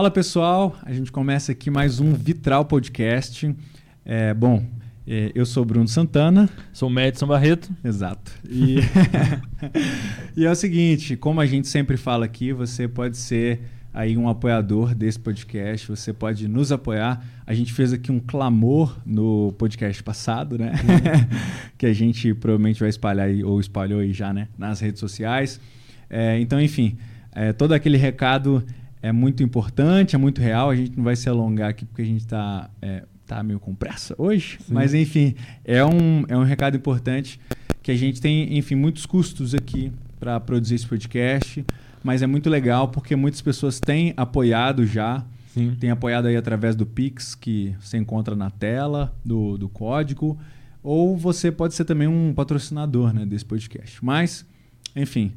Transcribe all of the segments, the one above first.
Fala pessoal, a gente começa aqui mais um Vitral Podcast. É, bom, é, eu sou Bruno Santana. Sou o Madison Barreto. Exato. E, e é o seguinte, como a gente sempre fala aqui, você pode ser aí um apoiador desse podcast, você pode nos apoiar. A gente fez aqui um clamor no podcast passado, né? Uhum. que a gente provavelmente vai espalhar aí, ou espalhou aí já, né? Nas redes sociais. É, então, enfim, é, todo aquele recado é muito importante, é muito real. A gente não vai se alongar aqui porque a gente está é, tá meio com pressa hoje. Sim. Mas, enfim, é um, é um recado importante que a gente tem, enfim, muitos custos aqui para produzir esse podcast. Mas é muito legal porque muitas pessoas têm apoiado já. Sim. Tem apoiado aí através do Pix, que você encontra na tela, do, do código. Ou você pode ser também um patrocinador né, desse podcast. Mas, enfim,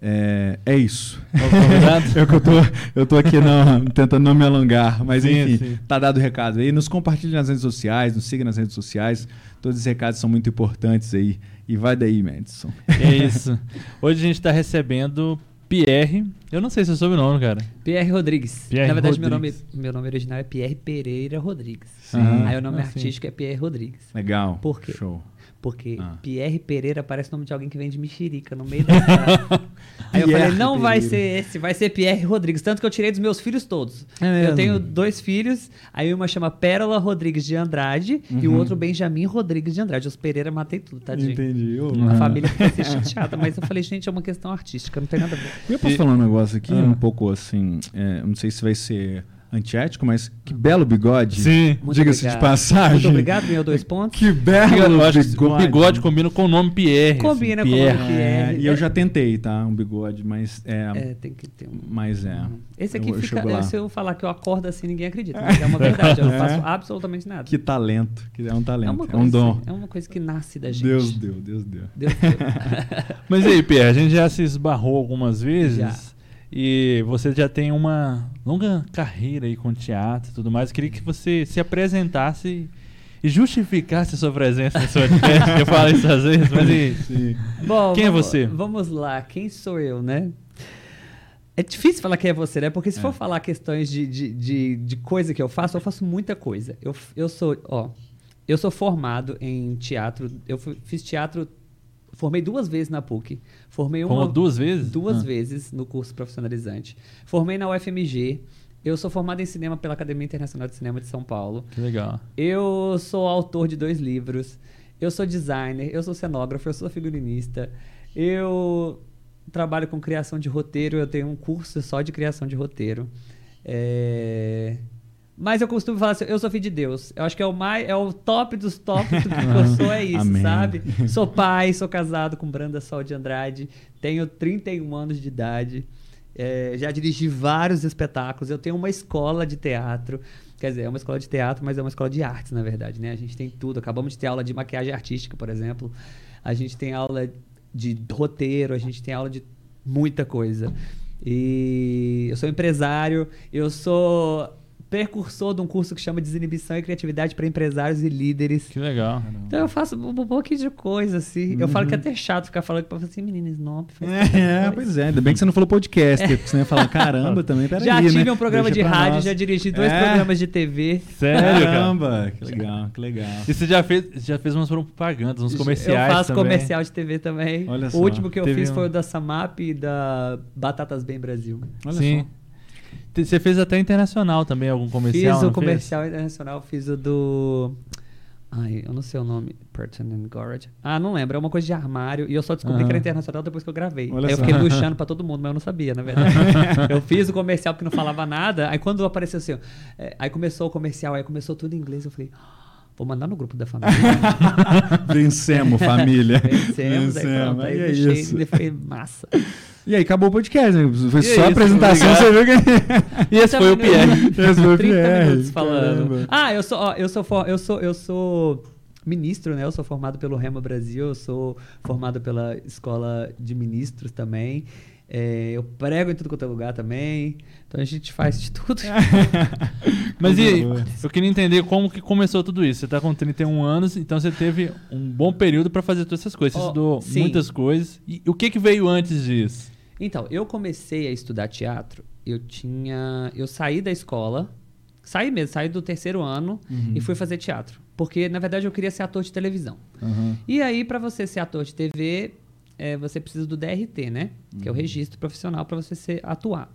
é, é isso. é que eu tô, eu tô aqui não, tentando não me alongar, mas sim, enfim, sim. tá dado o recado aí. Nos compartilhe nas redes sociais, nos siga nas redes sociais. Todos os recados são muito importantes aí. E vai daí, Madison. É isso. Hoje a gente está recebendo Pierre. Eu não sei se é sobrenome, cara. Pierre Rodrigues. Pierre Na verdade, Meu, nome, meu nome original é Pierre Pereira Rodrigues. Sim. Aí o nome ah, artístico sim. é Pierre Rodrigues. Legal. Por quê? Show. Porque ah. Pierre Pereira parece o nome de alguém que vende mexerica no meio da Aí eu falei, não Pereira. vai ser esse, vai ser Pierre Rodrigues. Tanto que eu tirei dos meus filhos todos. É eu tenho dois filhos, aí uma chama Pérola Rodrigues de Andrade uhum. e o uhum. outro Benjamin Rodrigues de Andrade. Os Pereira matei tudo, tadinho. Entendi. Uhum. A família ficou assim chateada, mas eu falei, gente, é uma questão artística, não tem nada a ver. Eu posso e... falar um negócio aqui, ah. um pouco assim, é, não sei se vai ser antiético, mas que belo bigode. Sim. Diga-se de passagem. Muito obrigado, ganhou dois pontos. Que belo eu bigode. O bigode combina com o nome Pierre. Assim, Combina assim, com Pierre. o nome Pierre. É, e eu já tentei, tá? Um bigode, mas é... É, tem que ter um... Mas é... Esse aqui eu, fica... Eu se eu falar que eu acordo assim, ninguém acredita. Mas é uma verdade, eu não faço absolutamente nada. Que talento. Que é um talento. É, é um dom. Assim, é uma coisa que nasce da gente. Deus deu, Deus deu. Deus deu. mas aí, Pierre, a gente já se esbarrou algumas vezes. Já. E você já tem uma longa carreira aí com teatro e tudo mais. Eu queria que você se apresentasse e justificasse a sua presença no seu podcast. eu falo isso às vezes, mas e, Bom, quem vamos, é você? Vamos lá, quem sou eu, né? É difícil falar quem é você, né? Porque se é. for falar questões de, de, de, de, coisa que eu faço, eu faço muita coisa. Eu, eu sou, ó, eu sou formado em teatro. Eu fiz teatro Formei duas vezes na PUC. Formei uma. Como duas vezes? Duas ah. vezes no curso profissionalizante. Formei na UFMG. Eu sou formado em cinema pela Academia Internacional de Cinema de São Paulo. Que legal. Eu sou autor de dois livros. Eu sou designer. Eu sou cenógrafo. Eu sou figurinista. Eu trabalho com criação de roteiro. Eu tenho um curso só de criação de roteiro. É... Mas eu costumo falar assim, eu sou filho de Deus. Eu acho que é o mais, é o top dos tops do que eu sou, é isso, Amém. sabe? Sou pai, sou casado com Branda Sol de Andrade, tenho 31 anos de idade, é, já dirigi vários espetáculos, eu tenho uma escola de teatro. Quer dizer, é uma escola de teatro, mas é uma escola de artes, na verdade, né? A gente tem tudo. Acabamos de ter aula de maquiagem artística, por exemplo. A gente tem aula de roteiro, a gente tem aula de muita coisa. E eu sou empresário, eu sou precursor de um curso que chama Desinibição e Criatividade para Empresários e Líderes. Que legal. Então eu faço um pouquinho de coisa, assim. Uhum. Eu falo que é até chato ficar falando para você assim, menina Snob. É, é pois é. Ainda bem que você não falou podcast, é. porque você ia falar, caramba, também, peraí, Já tive né? um programa Deixa de rádio, nós. já dirigi dois é. programas de TV. Sério, Caramba, que legal, que legal. E você já fez, já fez umas propagandas, uns comerciais Eu faço também. comercial de TV também. Olha só. O último que eu fiz um... foi o da Samap e da Batatas Bem Brasil. Olha Sim. só. Você fez até internacional também, algum comercial? Fiz o comercial fez? internacional, fiz o do. Ai, eu não sei o nome. Burton and Gorge. Ah, não lembro. É uma coisa de armário. E eu só descobri que era internacional depois que eu gravei. Olha aí eu fiquei puxando pra todo mundo, mas eu não sabia, na verdade. eu fiz o comercial porque não falava nada. Aí quando apareceu assim, é, aí começou o comercial, aí começou tudo em inglês. Eu falei, ah, vou mandar no grupo da família. Vencemos, família. Vencemos, Vencemos. aí pronto. Aí é deixei, isso. foi massa. E aí acabou o podcast, né? Foi e só a apresentação, você viu que. e esse foi o Pierre. esse foi o Pierre. falando. Ah, eu sou, ó, eu sou, eu sou, eu sou ministro, né? Eu sou formado pelo Rema Brasil, eu sou formado pela Escola de Ministros também. É, eu prego em tudo quanto é lugar também. Então a gente faz de tudo. Mas e aí, eu queria entender como que começou tudo isso. Você está com 31 anos, então você teve um bom período para fazer todas essas coisas. Você oh, estudou sim. muitas coisas. E o que, que veio antes disso? Então, eu comecei a estudar teatro eu tinha. Eu saí da escola, saí mesmo, saí do terceiro ano Uhum. e fui fazer teatro. Porque, na verdade, eu queria ser ator de televisão. Aham. E aí, para você ser ator de TV, é, você precisa do DRT, né? Que é o registro profissional para você ser, atuar.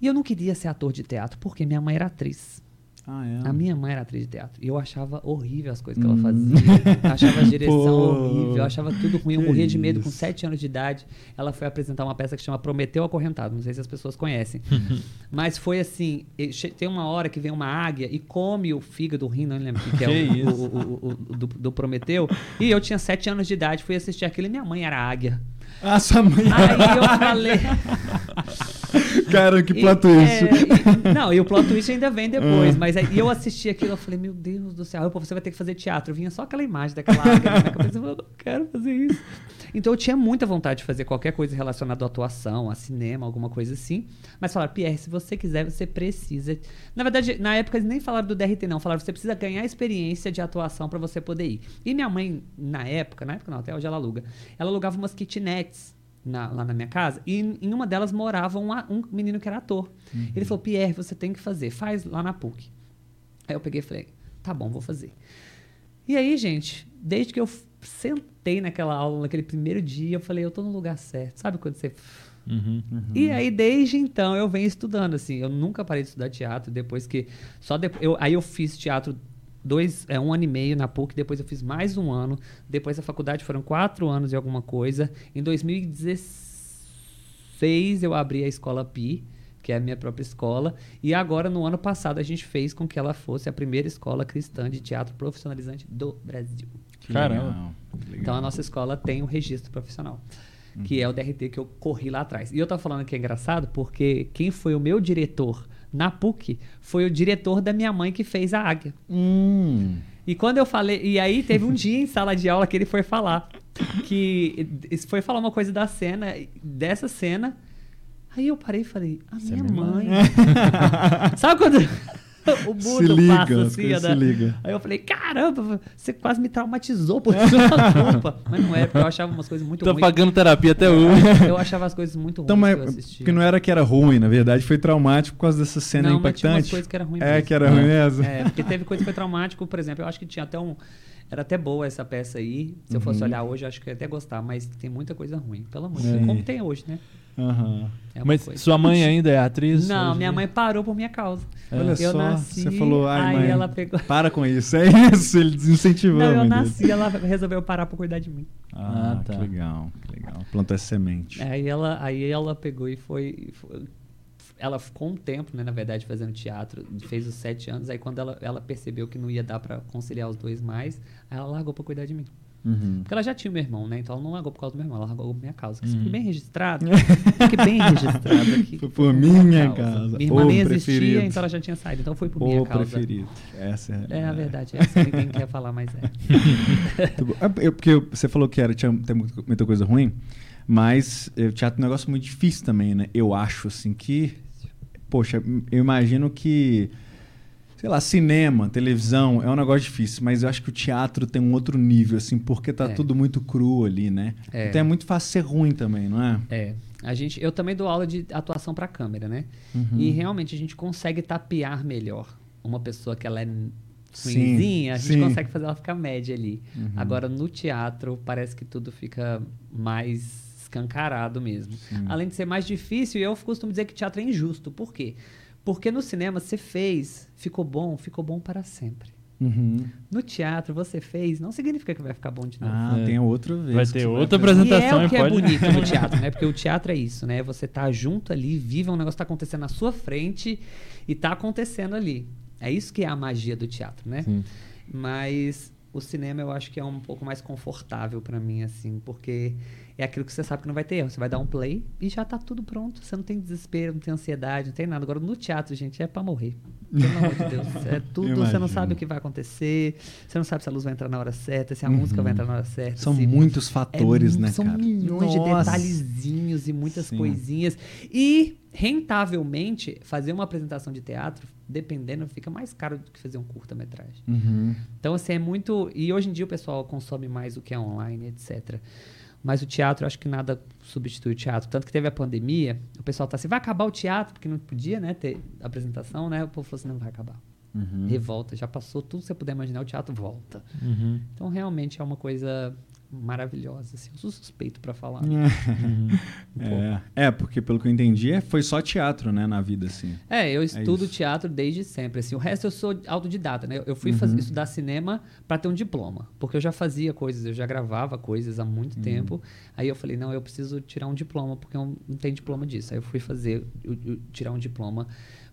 E eu não queria ser ator de teatro porque minha mãe era atriz. Ah, é. A minha mãe era atriz de teatro. E eu achava horrível as coisas que ela Hum. fazia. Eu achava a direção Pô. horrível. Eu achava tudo ruim. Eu morria de medo. Com isso. sete anos de idade, ela foi apresentar uma peça que chama Prometeu Acorrentado. Não sei se as pessoas conhecem. Mas foi assim: tem uma hora que vem uma águia e come o fígado, o rim, não lembro o que, que é Que o, o- o- o- do, do Prometeu. E eu tinha sete anos de idade, fui assistir aquilo e minha mãe era águia. Ah, sua mãe. Aí eu falei. Cara, que plot twist. é, não, e o plot twist ainda vem depois. Ah. Mas aí eu assisti aquilo, eu falei, meu Deus do céu, você vai ter que fazer teatro. Vinha só aquela imagem daquela águia na minha cabeça. Eu falei, não quero fazer isso. Então eu tinha muita vontade de fazer qualquer coisa relacionada à atuação, a cinema, alguma coisa assim. Mas falaram, Pierre, se você quiser, você precisa. Na verdade, na época eles nem falaram do DRT, não. Falaram, você precisa ganhar experiência de atuação pra você poder ir. E minha mãe, na época, na época não, até hoje ela aluga, ela alugava umas kitnets na- lá na minha casa, e em uma delas morava um, um menino que era ator. Ele falou, Pierre, você tem que fazer, faz lá na PUC. Aí eu peguei e falei, tá bom, vou fazer. E aí, gente, desde que eu sentei naquela aula, naquele primeiro dia, eu falei, eu tô no lugar certo. Sabe quando você. Uhum. E aí, desde então, eu venho estudando, assim. Eu nunca parei de estudar teatro, depois que. Só depois. Eu, aí eu fiz teatro dois, é, um ano e meio na PUC, depois eu fiz mais um ano. Depois da faculdade foram quatro anos e alguma coisa. Em 2016 eu abri a escola Pi, que é a minha própria escola. E agora, no ano passado, a gente fez com que ela fosse a primeira escola cristã de teatro profissionalizante do Brasil. Caramba. Então a nossa escola tem o registro profissional, que é o DRT que eu corri lá atrás. E eu tô falando que é engraçado porque quem foi o meu diretor na PUC foi o diretor da minha mãe que fez a Águia. Hum. E quando eu falei, e aí teve um dia em sala de aula que ele foi falar que foi falar uma coisa da cena, dessa cena. Aí eu parei e falei: "A Essa é minha minha mãe". Sabe quando o Se mundo liga, passa as assim, ó, se da- liga. Aí eu falei, caramba, você quase me traumatizou por sua culpa. Mas não era, porque eu achava umas coisas muito Tô ruins. pagando terapia até hoje. Eu achava as coisas muito ruins Então, que mas eu assistia. que não era que era ruim, na verdade foi traumático por causa dessa cena Não, mas tinha umas impactante. coisas que era ruim É, mesmo. que era ruim mesmo. É, porque teve coisa que foi traumático, por exemplo, eu acho que tinha até um... Era até boa essa peça aí. Se eu fosse Uhum. olhar hoje, eu acho que eu ia até gostar. Mas tem muita coisa ruim, pelo amor de É. Deus. Como tem hoje, né? Aham. É Mas coisa. sua mãe ainda é atriz? Não, hoje? minha mãe parou por minha causa. Olha eu só, nasci, você falou, ai aí mãe, ela pegou... para com isso, é isso, ele desincentivou. Não, eu nasci, ela resolveu parar por cuidar de mim. Ah, Ah, tá. que legal, que legal. Plantou essa semente. Aí ela, aí ela pegou e foi, foi- Ela ficou um tempo, né, na verdade, fazendo teatro. Fez os sete anos. Aí quando ela, ela percebeu que não ia dar pra conciliar os dois mais, aí ela largou pra cuidar de mim. Uhum. Porque ela já tinha o meu irmão, né? Então ela não largou por causa do meu irmão, ela largou por minha causa. Que Uhum. Fique bem registrado. Fique bem registrado aqui. Foi por minha causa. Minha irmã Ô, nem existia, preferido. então ela já tinha saído. Então foi por minha O causa. preferido. Essa é, É a verdade. Essa ninguém quer falar, mas é. Bom. É, eu- porque você falou que era, tinha tem muita coisa ruim, mas eh, o teatro é um negócio muito difícil também, né? Eu acho, assim, que... Poxa, eu imagino que... Sei lá, cinema, televisão, é um negócio difícil, mas eu acho que o teatro tem um outro nível, assim, porque tá É. tudo muito cru ali, né? É. Então é muito fácil ser ruim também, não é? É. A gente, eu também dou aula de atuação para câmera, né? Uhum. E realmente a gente consegue tapear melhor uma pessoa que ela é Sim, ruimzinha, a gente sim. consegue fazer ela ficar média ali. Uhum. Agora no teatro parece que tudo fica mais escancarado mesmo. Além de ser mais difícil, eu costumo dizer que teatro é injusto. Por quê? Porque no cinema você fez, ficou bom, ficou bom para sempre. Uhum. No teatro você fez, não significa que vai ficar bom de novo. Ah, É. tem outra vez. Vai ter outra apresentação E é o que é pode- bonito no teatro, né? Porque o teatro é isso, né? Você tá junto ali, vive um negócio que tá acontecendo na sua frente e tá acontecendo ali. É isso que é a magia do teatro, né? Sim. Mas o cinema eu acho que é um pouco mais confortável pra mim, assim, porque é aquilo que você sabe que não vai ter erro. Você vai dar um play e já tá tudo pronto. Você não tem desespero, não tem ansiedade, não tem nada. Agora, no teatro, gente, é pra morrer. Pelo amor de Deus. É tudo, você não sabe o que vai acontecer, você não sabe se a luz vai entrar na hora certa, se a música vai entrar na hora certa. Uhum. São se- muitos é fatores, mu- né, são cara? milhões de Nossa. detalhezinhos e muitas Sim. coisinhas. E, rentavelmente, fazer uma apresentação de teatro, dependendo, fica mais caro do que fazer um curta-metragem. Uhum. Então, assim, é muito. E hoje em dia o pessoal consome mais o que é online, etc. Mas o teatro, eu acho que nada substitui o teatro. Tanto que teve a pandemia, o pessoal tá assim, vai acabar o teatro, porque não podia, né, ter apresentação, né? O povo falou assim, não vai acabar. Uhum. Revolta, já passou tudo que você puder imaginar, o teatro volta. Uhum. Então, realmente é uma coisa maravilhosa, assim. Eu sou suspeito para falar. Uhum. Um. É. é, porque pelo que eu entendi, é- foi só teatro, né, na vida, assim. É, eu estudo isso. teatro desde sempre. Assim. O resto eu sou autodidata, né? Eu fui Uhum. fazer- estudar cinema para ter um diploma. Porque eu já fazia coisas, eu já gravava coisas há muito Uhum. tempo. Aí eu falei, não, eu preciso tirar um diploma, porque eu não tenho diploma disso. Aí eu fui fazer, eu- eu tirar um diploma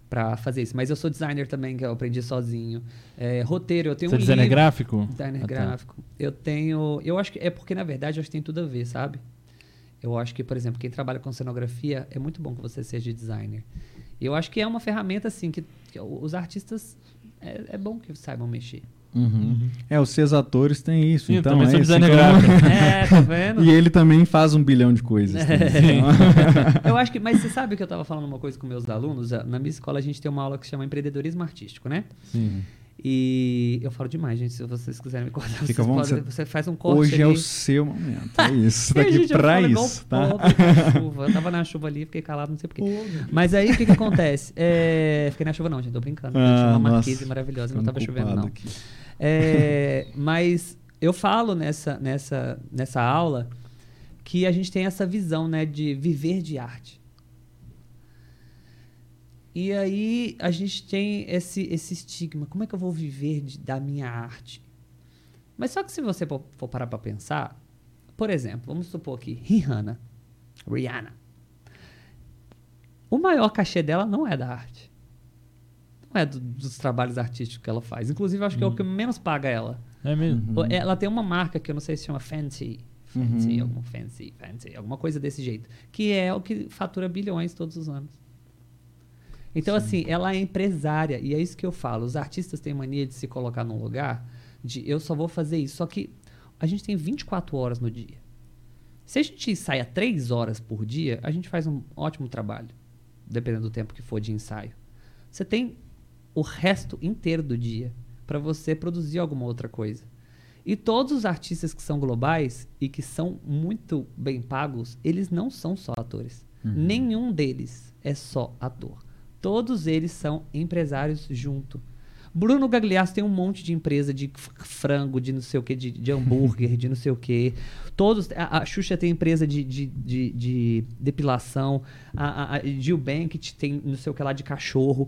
para fazer isso. Mas eu sou designer também, que eu aprendi sozinho. É, roteiro, eu tenho Você é um designer livro- gráfico? Designer Ah, tá. gráfico. Eu tenho. Eu acho que. É porque, na verdade, eu acho que tem tudo a ver, sabe? Eu acho que, por exemplo, quem trabalha com cenografia, é muito bom que você seja designer. Eu acho que é uma ferramenta, assim, que, que os artistas. É, é bom que saibam mexer. Uhum. É, os seus atores têm isso. Sim, eu então também é sou designer gráfico. É, tá vendo? E ele também faz um bilhão de coisas. É. também. Eu acho que. Mas você sabe que eu estava falando uma coisa com meus alunos? Na minha escola a gente tem uma aula que chama empreendedorismo artístico, né? Sim. E eu falo demais, gente. Se vocês quiserem me cortar, Fica vocês podem, você faz um corte Hoje é ali. o seu momento. É isso. Você tá pra isso, tá? pobre. Eu tava na chuva ali, fiquei calado, não sei porquê. Mas aí o que, que acontece? É, Fiquei na chuva, não, gente, tô brincando. Ah, tinha uma marquise maravilhosa, não tava chovendo, não. É, mas eu falo nessa, nessa, nessa aula que a gente tem essa visão né, de viver de arte. E aí a gente tem esse, esse estigma. Como é que eu vou viver de- da minha arte? Mas só que se você for parar para pensar, por exemplo, vamos supor aqui, Rihanna, Rihanna. O maior cachê dela não é da arte. Não é do- dos trabalhos artísticos que ela faz. Inclusive, acho que é o que menos paga ela. É mesmo? Uhum. Ela tem uma marca que eu não sei se chama Fancy. Fancy, Uhum. alguma Fancy, Fancy, alguma coisa desse jeito. Que é o que fatura bilhões todos os anos. Então, assim, ela é empresária. E é isso que eu falo. Os artistas têm mania de se colocar num lugar de eu só vou fazer isso. Só que a gente tem 24 horas no dia. Se a gente ensaia 3 horas por dia, a gente faz um ótimo trabalho. Dependendo do tempo que for de ensaio. Você tem o resto inteiro do dia para você produzir alguma outra coisa. E todos os artistas que são globais e que são muito bem pagos, eles não são só atores. Nenhum deles é só ator. Todos eles são empresários junto. Bruno Gagliasso tem um monte de empresa de frango, de não sei o que, de, de hambúrguer, de não sei o que. Todos. A, a Xuxa tem empresa de, de, de, de depilação. A, a, a Gil Bankett tem não sei o que lá de cachorro.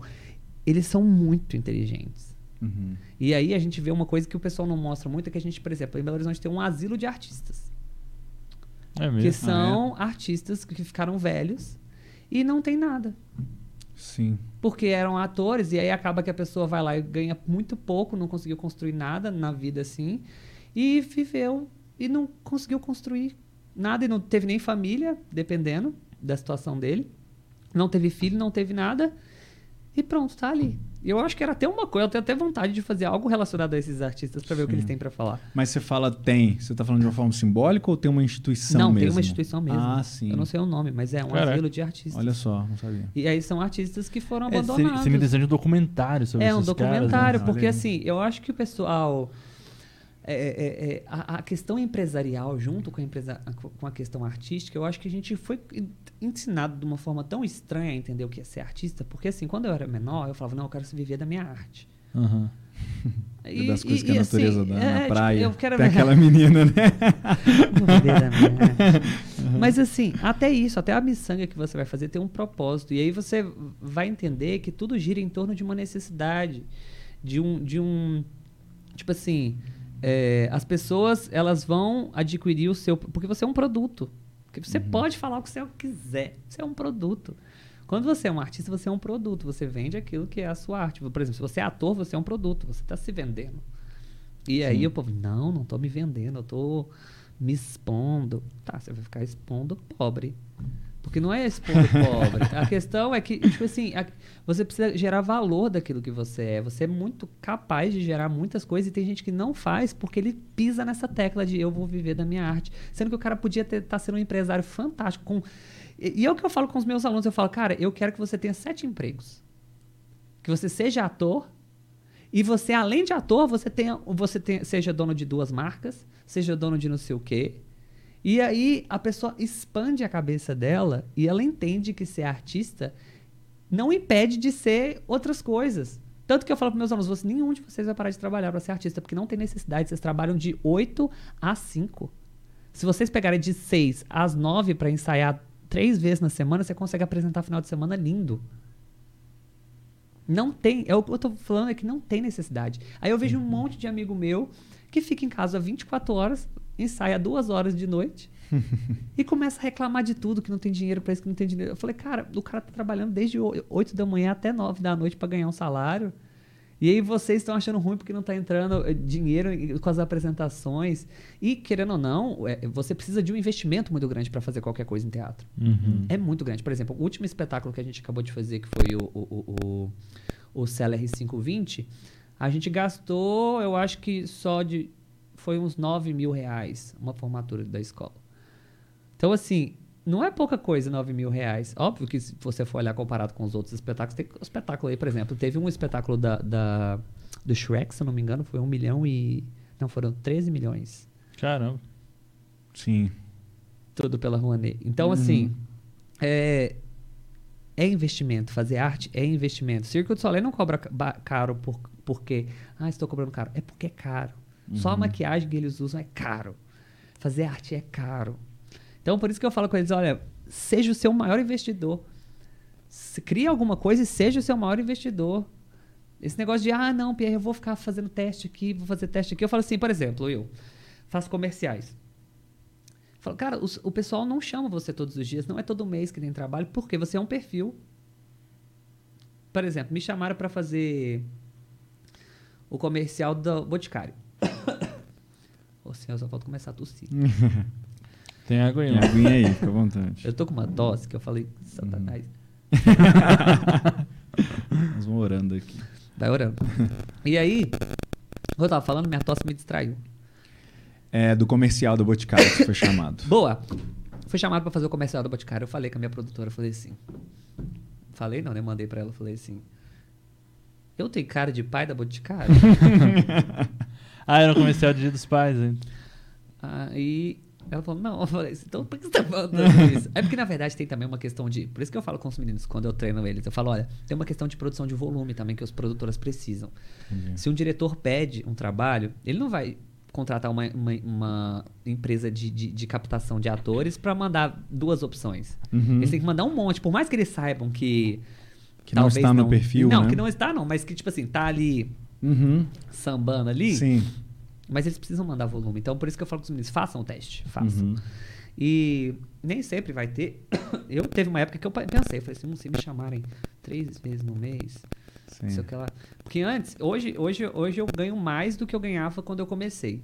Eles são muito inteligentes. Uhum. E aí a gente vê uma coisa que o pessoal não mostra muito, é que a gente, por exemplo, em Belo Horizonte tem um asilo de artistas. É Que mesmo? são artistas que ficaram velhos e não tem nada. Sim. Porque eram atores, e aí acaba que a pessoa vai lá e ganha muito pouco, não conseguiu construir nada na vida assim, e viveu e não conseguiu construir nada, e não teve nem família, dependendo da situação dele. Não teve filho, não teve nada, e pronto, tá ali. E eu acho que era até uma coisa, eu tenho até vontade de fazer algo relacionado a esses artistas para ver o que eles têm para falar. Mas você fala tem, você tá falando de uma forma simbólica ou tem uma instituição não, mesmo? tem uma instituição mesmo. Ah, sim. Eu não sei o nome, mas é um Caraca. asilo de artistas. Olha só, não sabia. E aí são artistas que foram É, você, abandonados. você me desenha um documentário sobre É um esses caras, né? documentário, né? porque assim, eu acho que o pessoal. É, é, é, a, a questão empresarial, junto com a, empresa, com a questão artística, eu acho que a gente foi ensinado de uma forma tão estranha a entender o que é ser artista, porque assim, quando eu era menor, eu falava, não, eu quero viver da minha arte. Aham. É das coisas que a assim, natureza dá é, na tipo, praia. eu quero Tem aquela menina, né? Arte. Mas assim, até isso, até a miçanga que você vai fazer tem um propósito. E aí você vai entender que tudo gira em torno de uma necessidade. De um. De um tipo assim. É, as pessoas elas vão adquirir o seu. Porque você é um produto. Porque você pode falar o que você quiser. Você é um produto. Quando você é um artista, você é um produto. Você vende aquilo que é a sua arte. Por exemplo, se você é ator, você é um produto. Você está se vendendo. E aí o povo, não, não tô me vendendo, eu tô me expondo. Tá, você vai ficar expondo pobre. Porque não é expondo pobre. A questão é que, tipo assim, a- você precisa gerar valor daquilo que você é. Você é muito capaz de gerar muitas coisas e tem gente que não faz porque ele pisa nessa tecla de eu vou viver da minha arte. Sendo que o cara podia estar tá sendo um empresário fantástico. Com... E, e é o que eu falo com os meus alunos. Eu falo, cara, eu quero que você tenha sete empregos. Que você seja ator, e você, além de ator, você tenha, você tenha, seja dono de duas marcas, seja dono de não sei o quê. E aí a pessoa expande a cabeça dela e ela entende que ser artista não impede de ser outras coisas. Tanto que eu falo para meus alunos, nenhum de vocês vai parar de trabalhar para ser artista, porque não tem necessidade, vocês trabalham de 8 a 5. Se vocês pegarem de 6 às 9 para ensaiar três vezes na semana, você consegue apresentar final de semana lindo. Não tem, é o que eu tô falando é que não tem necessidade. Aí eu vejo um monte de amigo meu que fica em casa 24 horas, ensaia duas horas de noite e começa a reclamar de tudo, que não tem dinheiro para isso, que não tem dinheiro. Eu falei, cara, o cara tá trabalhando desde 8 da manhã até 9 da noite para ganhar um salário. E aí vocês estão achando ruim porque não está entrando eh, dinheiro com as apresentações. E, querendo ou não, é, você precisa de um investimento muito grande para fazer qualquer coisa em teatro. Uhum. É muito grande. Por exemplo, o último espetáculo que a gente acabou de fazer, que foi o, o, o, o CLR 520, a gente gastou, eu acho que só de. Foi uns 9 mil reais uma formatura da escola. Então, assim, não é pouca coisa 9 mil reais. Óbvio que se você for olhar comparado com os outros espetáculos, tem um espetáculo aí, por exemplo, teve um espetáculo da, da, do Shrek, se eu não me engano, foi um milhão e. Não, foram 13 milhões. Caramba. Sim. Tudo pela Rouanet. Então, assim, é, é investimento. Fazer arte é investimento. Circo de Soleil não cobra caro por, porque, ah, estou cobrando caro. É porque é caro. Só a maquiagem que eles usam é caro. Fazer arte é caro. Então, por isso que eu falo com eles, olha, seja o seu maior investidor. Se cria alguma coisa e seja o seu maior investidor. Esse negócio de, ah, não, Pierre, eu vou ficar fazendo teste aqui, vou fazer teste aqui. Eu falo assim, por exemplo, eu faço comerciais. Falo, cara, os- o pessoal não chama você todos os dias, não é todo mês que tem trabalho, porque você é um perfil. Por exemplo, me chamaram para fazer o comercial do Boticário. Ô, senhor, só falta começar a tossir. Tem água aí, Tem né? aguinha aí, fica à vontade. Eu tô com uma tosse que eu falei, satanás. Nós vamos orando aqui. Vai orando. E aí, eu tava falando, minha tosse me distraiu. É do comercial do Boticário que foi chamado. Boa. Fui chamado pra fazer o comercial do Boticário. Eu falei com a minha produtora, eu falei assim. Falei não, né? Mandei pra ela, eu falei assim. Eu tenho cara de pai da Boticário? Ah, era um comercial de Dia dos Pais, hein? Aí ela falou, não, eu falei assim, então por que você tá falando isso? É porque, na verdade, tem também uma questão de. Por isso que eu falo com os meninos quando eu treino eles. Eu falo, olha, tem uma questão de produção de volume também que os produtoras precisam. Entendi. Se um diretor pede um trabalho, ele não vai contratar uma, uma, uma empresa de, de, de captação de atores pra mandar duas opções. Uhum. Eles têm que mandar um monte, por mais que eles saibam que. Que não está no perfil, Não, né? que não está, não, mas que, tipo assim, tá ali Uhum. sambando ali. Sim. Mas eles precisam mandar volume. Então, por isso que eu falo com os meninos, façam o teste. Façam. Uhum. E nem sempre vai ter. Eu teve uma época que eu pensei, falei assim, "Hum, se me chamarem três vezes no mês, não sei Sim. o que lá. Porque antes, hoje, hoje, hoje eu ganho mais do que eu ganhava quando eu comecei.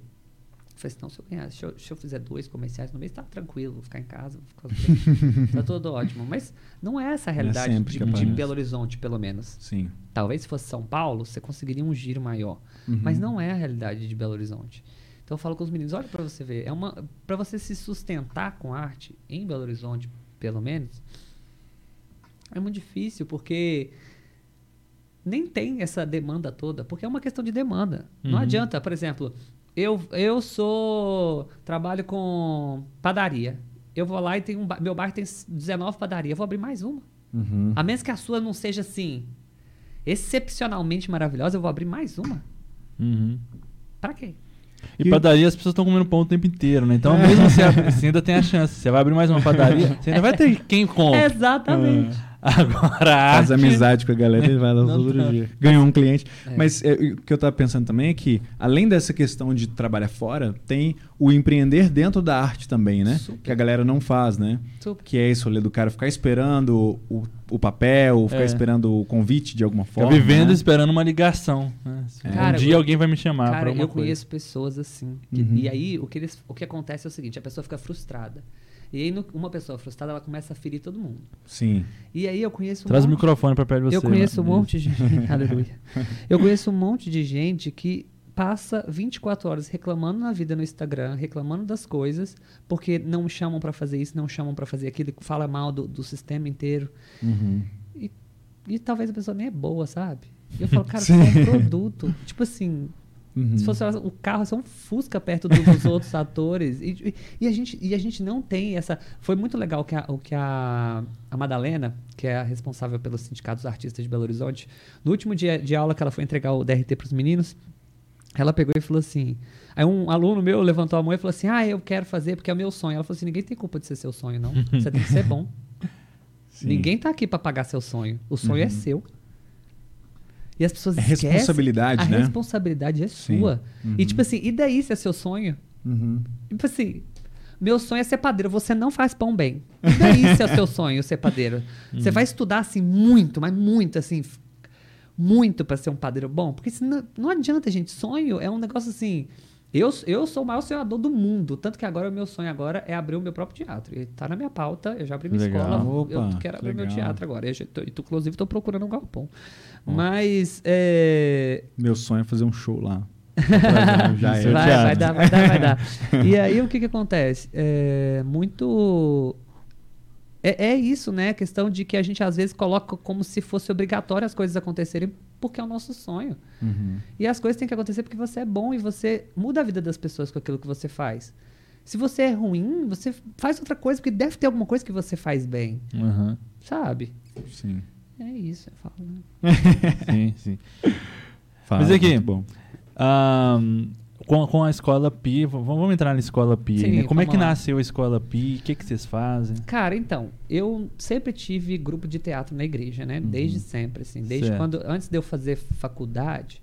Eu falei assim, não, se eu ganhar, se eu, se eu fizer dois comerciais no mês, tá tranquilo, vou ficar em casa, vou ficar tá tudo ótimo. Mas não é essa a realidade sempre de, de. Belo Horizonte, pelo menos. Sim. Talvez se fosse São Paulo, você conseguiria um giro maior. Uhum. Mas não é a realidade de Belo Horizonte. Então eu falo com os meninos, olha para você ver, é uma para você se sustentar com arte em Belo Horizonte, pelo menos, é muito difícil porque nem tem essa demanda toda, porque é uma questão de demanda. Não Uhum. adianta, por exemplo, eu eu sou trabalho com padaria. Eu vou lá e tem um meu bairro tem 19 padarias, eu vou abrir mais uma. Uhum. A menos que a sua não seja assim excepcionalmente maravilhosa, eu vou abrir mais uma. Uhum. Pra quê? E E- padaria as pessoas estão comendo pão o tempo inteiro, né? Então, É. mesmo você, abrir- você ainda tem a chance. Você vai abrir mais uma padaria, você ainda vai ter quem compra. Exatamente. Agora, a Faz amizade com a galera e vai lá todo tá. dia. Ganhou um cliente. É. Mas é, o que eu tava pensando também é que, além dessa questão de trabalhar fora, tem o empreender dentro da arte também, né? Super. Que a galera não faz, né? Super. Que é rolê do cara ficar esperando o, o papel, ficar É. esperando o convite de alguma Fica forma. vivendo né? esperando uma ligação. Né? É. um Cara, dia eu- alguém vai me chamar pra Cara, alguma eu coisa. conheço pessoas assim. que- Uhum. E aí, o que, eles, o que acontece é o seguinte: a pessoa fica frustrada. E aí, no- uma pessoa frustrada, ela começa a ferir todo mundo. Sim. E aí, eu conheço um Traz o monte- microfone pra perto de você. Eu conheço um né? monte de gente. Aleluia. Eu conheço um monte de gente que passa 24 horas reclamando na vida no Instagram, reclamando das coisas, porque não chamam pra fazer isso, não chamam pra fazer aquilo, fala mal do, do sistema inteiro. Uhum. E, e talvez a pessoa nem é boa, sabe? E eu falo, cara, você é um produto. Tipo assim, Uhum. Se fosse o carro, ser um Fusca perto do- dos outros atores. E, e- e a gente, e a gente não tem essa. Foi muito legal que a, o que a, a Madalena, que é a responsável pelo Sindicato dos Artistas de Belo Horizonte, no último dia de aula que ela foi entregar o DRT para os meninos, ela pegou e falou assim. Aí um aluno meu levantou a mão e falou assim: Ah, eu quero fazer porque é o meu sonho. Ela falou assim: ninguém tem culpa de ser seu sonho, não. Você tem que ser bom. Sim. Ninguém tá aqui para pagar seu sonho. O sonho é Uhum. seu. E as pessoas É esquecem. responsabilidade, a né? responsabilidade é Sim. sua. Uhum. E tipo assim, e daí se é seu sonho? Uhum. Tipo assim, meu sonho é ser padeiro. Você não faz pão bem. E daí se é o seu sonho ser padeiro? Você vai estudar assim muito, mas muito assim, muito para ser um padeiro bom? Porque senão, não adianta, gente. Sonho é um negócio assim. Eu, eu sou o maior sonhador do mundo. Tanto que agora o meu sonho agora é abrir o meu próprio teatro. E tá na minha pauta. Eu já abri minha Legal. escola. Opa, eu quero abrir meu legal. teatro agora. Eu já tô- e tu, inclusive, tô procurando um galpão. Mas. É, Meu sonho é fazer um show lá. Já é. vai, vai dar, vai dar, vai dar. E aí o que que acontece? É muito. É, é isso, né? A questão de que a gente às vezes coloca como se fosse obrigatório as coisas acontecerem porque é o nosso sonho. Uhum. E as coisas têm que acontecer porque você é bom e você muda a vida das pessoas com aquilo que você faz. Se você é ruim, você faz outra coisa, porque deve ter alguma coisa que você faz bem, Aham. sabe? Sim. É isso, eu falo, né? Sim, sim. Fala, Mas aqui, bom. Ahn, com, com a Escola Pi, vamos entrar na Escola Pi. Sim, né? Como é que lá. nasceu a Escola Pi? O que, que vocês fazem? Cara, então, eu sempre tive grupo de teatro na igreja, né? Desde sempre, assim. Desde Certo. quando, antes de eu fazer faculdade,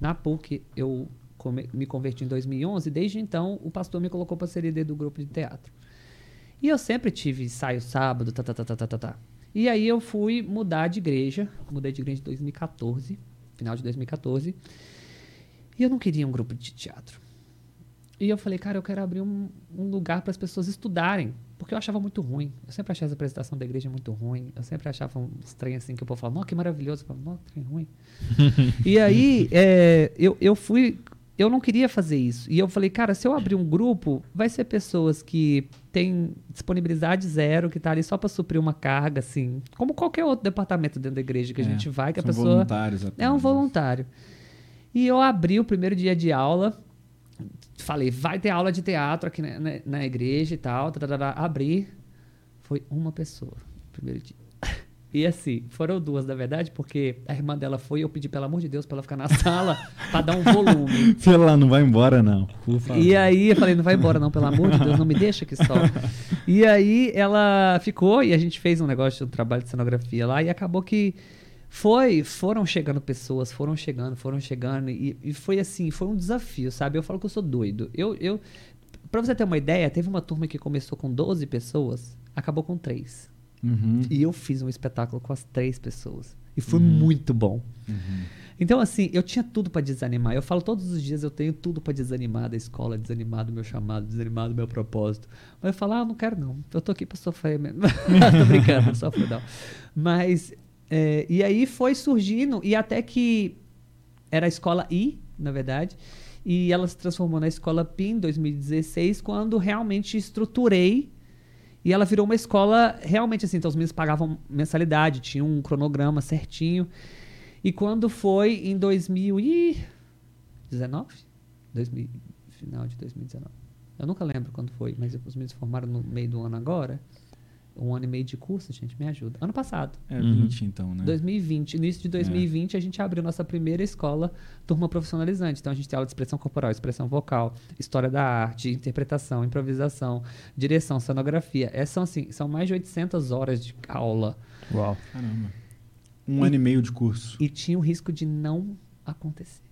na PUC, eu come- me converti em 2011. Desde então, o pastor me colocou para ser líder do grupo de teatro. E eu sempre tive ensaio sábado, tá, tá, tá, tá, tá, tá, tá. E aí eu fui mudar de igreja. Mudei de igreja em 2014, final de 2014. E eu não queria um grupo de teatro. E eu falei, cara, eu quero abrir um, um lugar para as pessoas estudarem. Porque eu achava muito ruim. Eu sempre achei essa apresentação da igreja muito ruim. Eu sempre achava um estranho assim, que o povo falava, nossa, que maravilhoso. Eu falava, nossa, que ruim. e aí, é, eu, eu fui. Eu não queria fazer isso. E eu falei, cara, se eu abrir um grupo, vai ser pessoas que têm disponibilidade zero, que tá ali só para suprir uma carga, assim. Como qualquer outro departamento dentro da igreja que a É, gente vai, que a pessoa. voluntários É um apenas. E eu abri o primeiro dia de aula, falei, vai ter aula de teatro aqui na, na- na igreja e tal. tarará. Abri, foi uma pessoa, primeiro dia. E assim, foram duas, na verdade, porque a irmã dela foi e eu pedi, pelo amor de Deus, pra ela ficar na sala pra dar um volume. Sei lá, não vai embora, não. E aí eu falei, não vai embora não, pelo amor de Deus, não me deixa aqui só. E aí ela ficou e a gente fez um negócio, um trabalho de cenografia lá e acabou que foi, foram chegando pessoas, foram chegando, foram chegando e, e foi assim, foi um desafio, sabe? Eu falo que eu sou doido. Eu, eu, pra você ter uma ideia, teve uma turma que começou com 12 pessoas, acabou com 3. Uhum. E eu fiz um espetáculo com as três pessoas. E foi muito bom. Uhum. Então, assim, eu tinha tudo pra desanimar. Eu falo todos os dias, eu tenho tudo pra desanimar da escola, desanimar do meu chamado, desanimar do meu propósito. Mas eu falo, ah, não quero não. Eu tô aqui pra sofrer mesmo. tô brincando, não sofro não. Mas, é, e aí foi surgindo, e até que era a escola I, na verdade, e ela se transformou na escola PIN em 2016, quando realmente estruturei e ela virou uma escola realmente assim, então os meninos pagavam mensalidade, tinha um cronograma certinho. E quando foi em 2019? 2000, final de 2019. Eu nunca lembro quando foi, mas os meninos formaram no meio do ano agora. Um ano e meio de curso, gente, me ajuda. Ano passado. É Uhum. 20, então, né? 2020. Início de 2020, a gente abriu nossa primeira escola, turma profissionalizante. Então, a gente tem aula de expressão corporal, expressão vocal, história da arte, interpretação, improvisação, direção, cenografia. Essas são, assim, são mais de 800 horas de aula. Uau. Caramba. Um E- ano e meio de curso. E tinha o risco de não acontecer.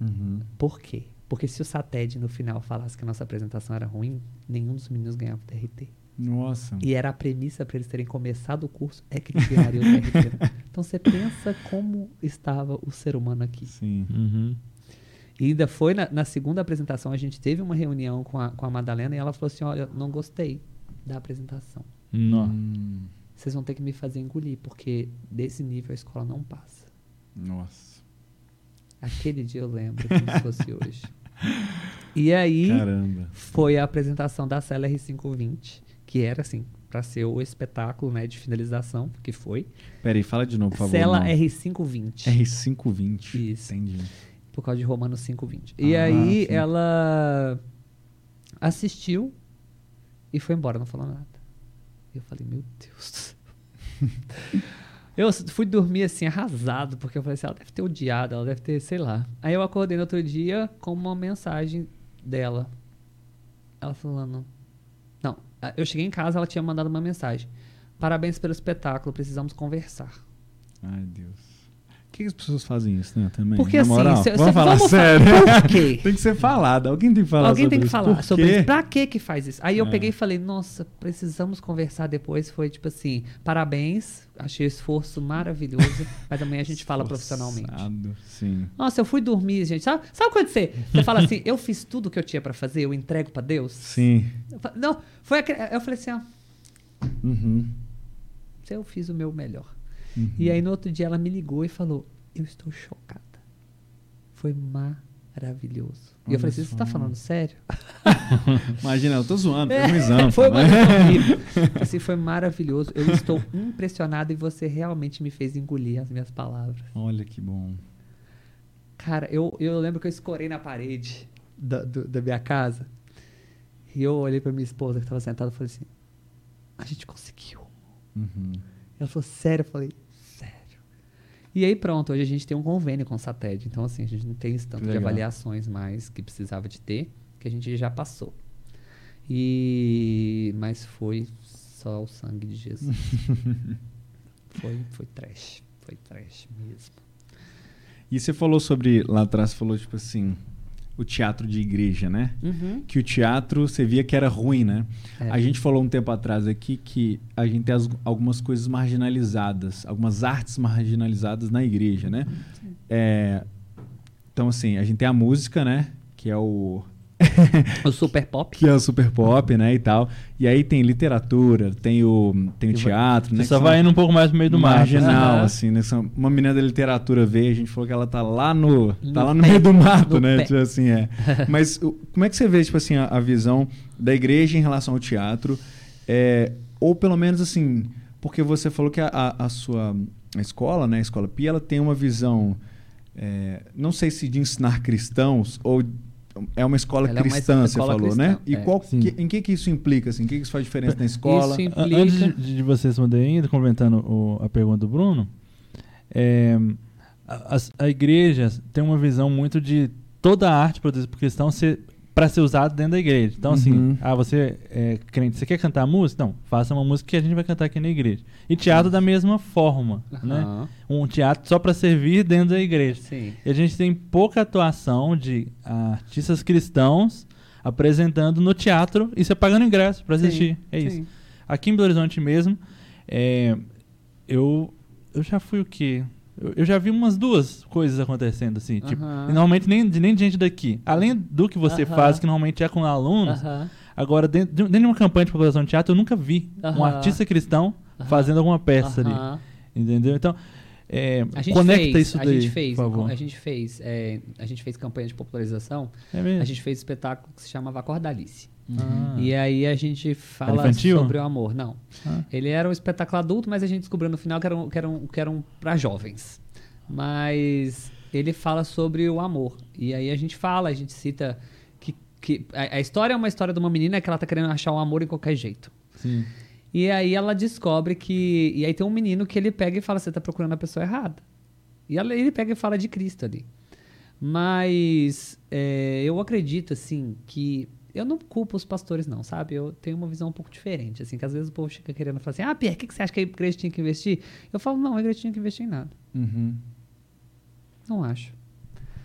Uhum. Por quê? Porque se o SATED no final falasse que a nossa apresentação era ruim, nenhum dos meninos ganhava o TRT. Nossa. E era a premissa para eles terem começado o curso, é que eles ganhariam o TRT. Então você pensa como estava o ser humano aqui. Sim. Uhum. E ainda foi na, na segunda apresentação, a gente teve uma reunião com a, com a Madalena e ela falou assim: Olha, não gostei da apresentação. Nó. Hum, Vocês vão ter que me fazer engolir, porque desse nível a escola não passa. nossa. Aquele dia eu lembro como se fosse hoje. E aí Caramba. foi a apresentação da Cela R520, que era assim, para ser o espetáculo né, de finalização, que foi. Peraí, fala de novo, por favor. Cela não. R520. R520. Isso. Entendi. por causa de Romanos 5:20. E Ah, aí sim. ela assistiu e foi embora, não falou nada. E eu falei, meu Deus. eu fui dormir assim arrasado, porque eu falei assim, ela deve ter odiado, ela deve ter, sei lá. Aí eu acordei no outro dia com uma mensagem dela. Ela falando, eu cheguei em casa, ela tinha mandado uma mensagem. Parabéns pelo espetáculo, precisamos conversar. Ai, Deus. Por que as pessoas fazem isso, né? Também. Porque Na assim, moral, cê- vamos cê- falar vamos sério. por quê? tem que ser falado. Alguém tem que falar Alguém sobre tem que isso. falar Por sobre quê? isso. Pra que que faz isso? Aí eu É. peguei e falei, nossa, precisamos conversar depois. Foi tipo assim, parabéns, achei o esforço maravilhoso, mas amanhã a gente fala profissionalmente. Sim. Nossa, eu fui dormir, gente. Sabe, sabe quando você, você fala assim, eu fiz tudo que eu tinha pra fazer, eu entrego pra Deus? Sim. Não, foi eu falei assim, ó, Uhum. eu fiz o meu melhor. Uhum. E aí no outro dia ela me ligou e falou, eu estou chocada. Foi maravilhoso. E Olha eu falei assim, você tá só. falando sério? Imagina, eu tô zoando, É, um exame. foi uma. Assim, foi maravilhoso. Eu estou impressionado e você realmente me fez engolir as minhas palavras. Olha que bom. Cara, eu, eu lembro que eu escorei na parede da, do- da minha casa e eu olhei pra minha esposa que estava sentada e falei assim: a gente conseguiu. Uhum. Ela falou, sério? Eu falei. E aí pronto, hoje a gente tem um convênio com o SATED. Então, assim, a gente não tem esse tanto de Legal. avaliações mais que precisava de ter, que a gente já passou. E... Mas foi só o sangue de Jesus. foi, foi trash. Foi trash mesmo. E você falou sobre, lá atrás, falou tipo assim, o teatro de igreja, né? Uhum. Que o teatro você via que era ruim, né? É. A gente falou um tempo atrás aqui que a gente tem as- algumas coisas marginalizadas, algumas artes marginalizadas na igreja, né? É, então, assim, a gente tem a música, né? Que é o. O Super Pop. que é o super pop, né? E tal. E aí tem literatura, tem o, tem o E vai- teatro, né? Só vai indo um pouco mais no meio do mar. marginal, Aham. assim, né? Uma menina da literatura veio, a gente falou que ela tá lá no, tá No lá no pé. meio do mato, né? Tipo assim, é. Mas o- como é que você vê, tipo assim, a, a visão da igreja em relação ao teatro? É, ou pelo menos assim, porque você falou que a, a- a sua a escola, né, a escola Pia, ela tem uma visão, é, não sei se de ensinar cristãos ou é uma escola Ela é uma cristã, você escola falou, cristã, né? E é. qual, que- em que que isso implica, assim? O que que isso faz diferença na escola? Isso A- implica... Antes de, de você responder ainda, complementando o- a pergunta do Bruno, é, a, as- a igreja tem uma visão muito de toda a arte produzida por cristão ser para ser usada dentro da igreja. Então, Uhum. assim, ah, você é crente, você quer cantar música? Não, faça uma música que a gente vai cantar aqui na igreja. E teatro da mesma forma, né? Aham. Um teatro só para servir dentro da igreja. Sim. E a gente tem pouca atuação de artistas cristãos apresentando no teatro e você pagando ingresso para assistir. é isso. Sim. Aqui em Belo Horizonte mesmo, é, eu, eu já fui o quê? Eu, eu já vi umas duas coisas acontecendo, assim. Tipo, Aham. e normalmente nem, de- nem de gente daqui. Além do que você Aham. faz, que normalmente é com alunos, Aham. agora, dentro, de- dentro de uma campanha de população de teatro, eu nunca vi um artista cristão fazendo alguma peça ali. Entendeu? Então, é, A gente conecta fez, isso a daí, gente fez, por favor. a gente fez, é, a gente fez campanha de popularização. É mesmo? A gente fez espetáculo que se chamava Acordalice. Ah. E aí a gente fala sobre o amor. Não. Ah. Ele era um espetáculo adulto, mas a gente descobriu no final que eram, que eram, que eram para jovens. Mas ele fala sobre o amor. E aí a gente fala, a gente cita que, que a, a história é uma história de uma menina que ela tá querendo achar o amor em qualquer jeito. Sim. E aí ela descobre que. E aí tem um menino que ele pega e fala: Você tá procurando a pessoa errada. E ele pega e fala de Cristo ali. Mas é, eu acredito, assim, que. Eu não culpo os pastores, não, sabe? Eu tenho uma visão um pouco diferente, assim, que às vezes o povo fica querendo falar assim: Ah, Pierre, o que, que você acha que a igreja tinha que investir? Eu falo: Não, a igreja tinha que investir em nada. Uhum. Não acho.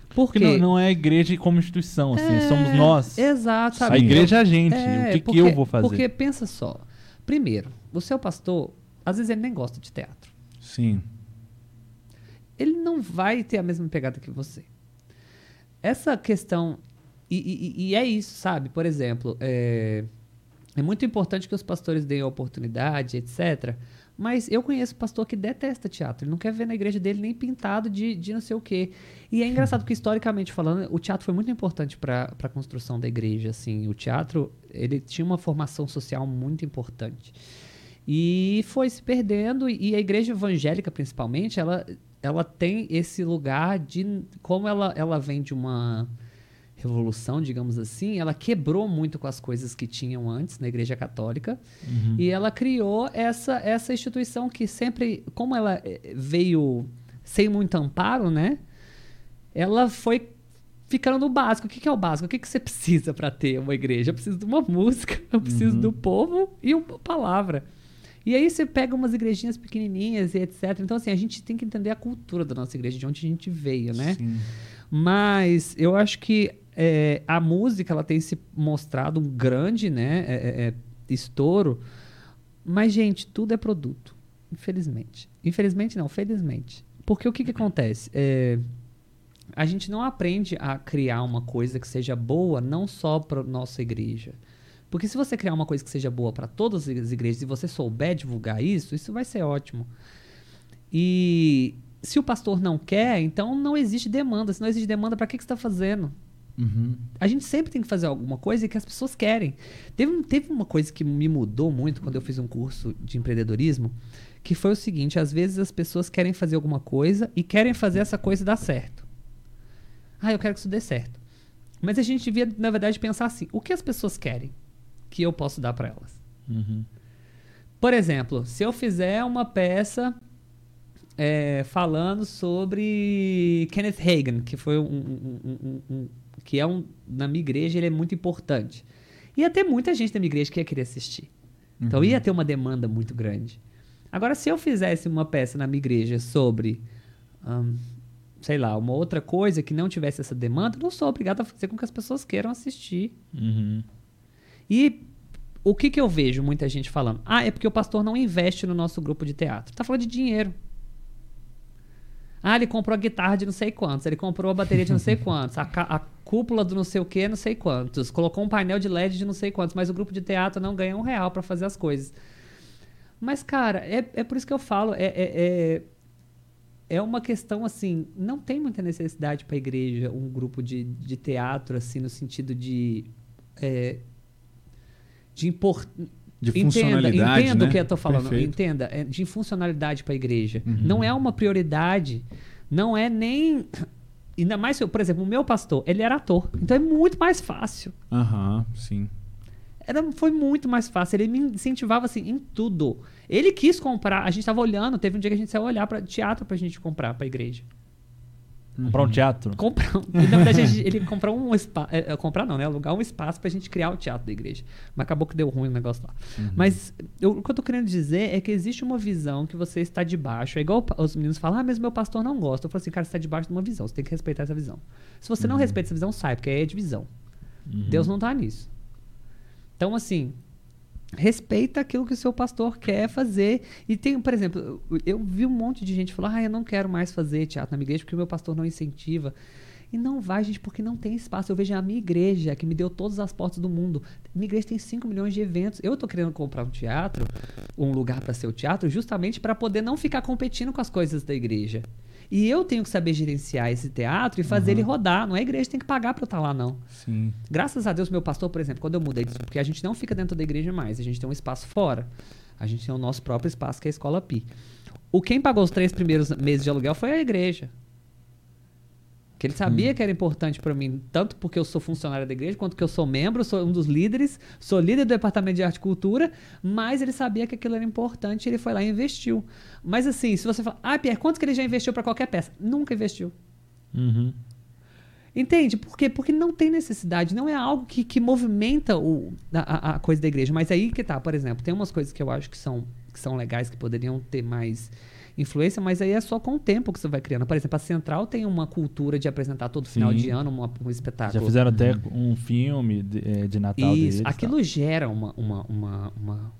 Por Porque não, não é a igreja como instituição, assim, É, somos nós. Exato? A igreja é a gente. É, o que, porque- que eu vou fazer? Porque pensa só. Primeiro, o seu pastor, às vezes ele nem gosta de teatro. Sim. Ele não vai ter a mesma pegada que você. Essa questão. E, e- e é isso, sabe? Por exemplo, é, é muito importante que os pastores deem a oportunidade, etc. Mas eu conheço pastor que detesta teatro. Ele não quer ver na igreja dele nem pintado de, de não sei o quê. E é engraçado porque, historicamente falando, o teatro foi muito importante para a construção da igreja. Assim. O teatro ele tinha uma formação social muito importante. E foi se perdendo, e a igreja evangélica, principalmente, ela ela tem esse lugar de como ela, ela vem de uma revolução, digamos assim, ela quebrou muito com as coisas que tinham antes na Igreja Católica Uhum. e ela criou essa, essa instituição que sempre, como ela eh, veio sem muito amparo, né? Ela foi ficando no básico. O que, que é o básico? O que, que você precisa para ter uma igreja? Eu preciso de uma música, eu preciso Uhum. do povo e uma palavra. E aí você pega umas igrejinhas pequenininhas e etc. Então, assim, a gente tem que entender a cultura da nossa igreja, de onde a gente veio, né? Sim. Mas eu acho que é, a música ela tem se mostrado um grande né, é, é, é, estouro. Mas, gente, tudo é produto. Infelizmente. Infelizmente não, felizmente. Porque o que, que acontece? É, a gente não aprende a criar uma coisa que seja boa não só para nossa igreja. Porque se você criar uma coisa que seja boa para todas as igrejas e você souber divulgar isso, isso vai ser ótimo. E se o pastor não quer, então não existe demanda. Se não existe demanda, para que, que você está fazendo? Uhum. A gente sempre tem que fazer alguma coisa que as pessoas querem. Teve, teve uma coisa que me mudou muito quando eu fiz um curso de empreendedorismo, que foi o seguinte: às vezes as pessoas querem fazer alguma coisa e querem fazer essa coisa dar certo. Ah, eu quero que isso dê certo. Mas a gente devia, na verdade, pensar assim: o que as pessoas querem que eu posso dar para elas? Uhum. Por exemplo, se eu fizer uma peça é, falando sobre Kenneth Hagan, que foi um- um- um- que é um na minha igreja ele é muito importante. Ia ter muita gente da minha igreja que ia querer assistir. Então ia ter uma demanda muito grande. Agora, se eu fizesse uma peça na minha igreja sobre, sei lá, uma outra coisa que não tivesse essa demanda, eu não sou obrigado a fazer com que as pessoas queiram assistir. Uhum. E o que, que eu vejo muita gente falando? Ah, é porque o pastor não investe no nosso grupo de teatro. Tá falando de dinheiro. Ah, ele comprou a guitarra de não sei quantos, ele comprou a bateria de não sei quantos, a, a cúpula do não sei o que, não sei quantos, colocou um painel de LED de não sei quantos, mas o grupo de teatro não ganha um real pra fazer as coisas. Mas, cara, é, é por isso que eu falo, é, é, é, é uma questão assim, não tem muita necessidade pra igreja um grupo de, de teatro, assim, no sentido de. é, de impor, De Entenda, funcionalidade, entenda né? o que eu tô falando. Perfeito. Entenda, é de funcionalidade para a igreja. Uhum. Não é uma prioridade. Não é nem. Ainda mais, por exemplo, o meu pastor, ele era ator. Então é muito mais fácil. Aham, sim. Era, foi muito mais fácil. Ele me incentivava assim em tudo. Ele quis comprar. A gente tava olhando. Teve um dia que a gente saiu olhar para teatro pra gente comprar pra igreja. Comprar um teatro? Comprar. um- na verdade, gente- ele comprou um espaço. comprar não, né? Alugar um espaço pra gente criar o teatro da igreja. Mas acabou que deu ruim o negócio lá. Mas eu- o que eu tô querendo dizer é que existe uma visão que você está debaixo. É igual os meninos falam, ah, mas meu pastor não gosta. Eu falo assim, cara, você está debaixo de uma visão. Você tem que respeitar essa visão. Se você não respeita essa visão, sai, porque aí é divisão. Uhum. Deus não tá nisso. Então, assim, respeita aquilo que o seu pastor quer fazer. E tem, por exemplo, eu, vi um monte de gente falar, ah, eu não quero mais fazer teatro na minha igreja porque o meu pastor não incentiva. E não vai, gente, porque não tem espaço. Eu vejo a minha igreja, que me deu todas as portas do mundo. Minha igreja tem 5 milhões de eventos. Eu tô querendo comprar um teatro, um lugar para ser o teatro, justamente para poder não ficar competindo com as coisas da igreja. E eu tenho que saber gerenciar esse teatro e fazer ele rodar. Não é a igreja que tem que pagar para eu estar lá, não. Sim. Graças a Deus, meu pastor, por exemplo, quando eu mudei, disso, porque a gente não fica dentro da igreja mais, a gente tem um espaço fora. A gente tem o nosso próprio espaço, que é a Escola Pi. O quem pagou os três primeiros meses de aluguel foi a igreja. Que ele sabia que era importante para mim, tanto porque eu sou funcionário da igreja, quanto que eu sou membro, sou um dos líderes, sou líder do departamento de arte e cultura, mas ele sabia que aquilo era importante ele foi lá e investiu. Mas assim, se você fala, ah, Pierre, quanto que ele já investiu para qualquer peça? Nunca investiu. Uhum. Entende? Por quê? Porque não tem necessidade, não é algo que, que movimenta o, a, a- a coisa da igreja. Mas aí que tá, por exemplo, tem umas coisas que eu acho que são, que são legais, que poderiam ter mais influência, mas aí é só com o tempo que você vai criando. Por exemplo, a Central tem uma cultura de apresentar todo final Sim. de ano uma- um Já espetáculo. fizeram até um filme de, eh, de Natal Isso, deles. aquilo gera uma, uma, uma, uma,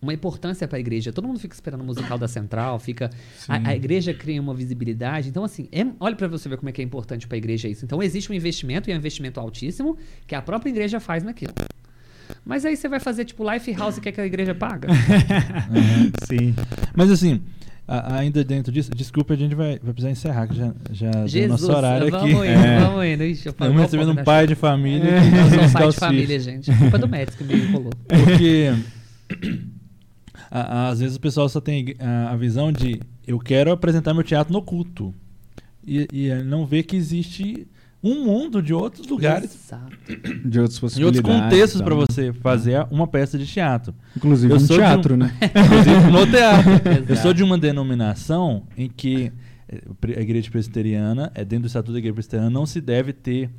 uma importância para a igreja. Todo mundo fica esperando o musical da Central, fica a, a igreja cria uma visibilidade. Então, assim, é- olha para você ver como é que é importante para a igreja isso. Então, existe um investimento, e é um investimento altíssimo, que a própria igreja faz naquilo. Mas aí você vai fazer, tipo, Life House, que é que a igreja paga? Sim. Mas assim, a- ainda dentro disso, desculpa, a gente vai, vai precisar encerrar, que já, já deu Jesus, nosso horário aqui. vamos indo, É. vamos indo. Ixi, eu falo Estamos recebendo um né? pai de família. Que dá pai de família, gente. Culpa do médico que me enrolou. Porque a- às vezes o pessoal só tem a, a visão de eu quero apresentar meu teatro no culto. E, e é, não vê que existe um mundo de outros lugares Exato. De outras possibilidades. outros contextos e para tal. você fazer uma peça de teatro. Inclusive Eu um de um- teatro, né? Inclusive no teatro. Eu Exato. sou de uma denominação em que eh, a igreja presbiteriana, é dentro do estatuto da igreja presbiteriana, não se deve ter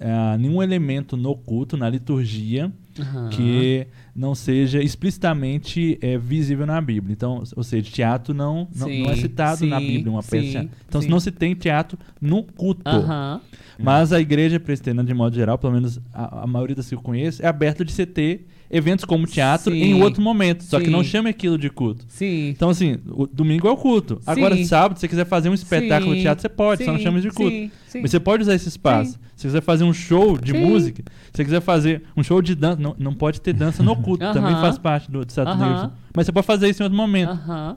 ah, nenhum elemento no culto, na liturgia, Aham. que não seja explicitamente eh, visível na Bíblia. Então, ou seja, teatro não, não, não é Sim, citado na sim, Bíblia uma peça. Então, sim. não se tem teatro no culto. Aham. Mas a igreja presbiteriana, de modo geral, pelo menos a, a maioria das que eu conheço, é aberta de ter eventos como teatro Sim. em outro momento. Só que Sim. não chame aquilo de culto. Sim. Então, assim, o domingo é o culto. Agora, Sim. sábado, se você quiser fazer um espetáculo de teatro, você pode, só não chama de culto. Mas você pode usar esse espaço. Se você quiser fazer um show de música, se você quiser fazer um show de dança, não, não pode ter dança no culto. Aham. Também faz parte do, do estatuto da Aham. igreja. Mas você pode fazer isso em outro momento. Aham.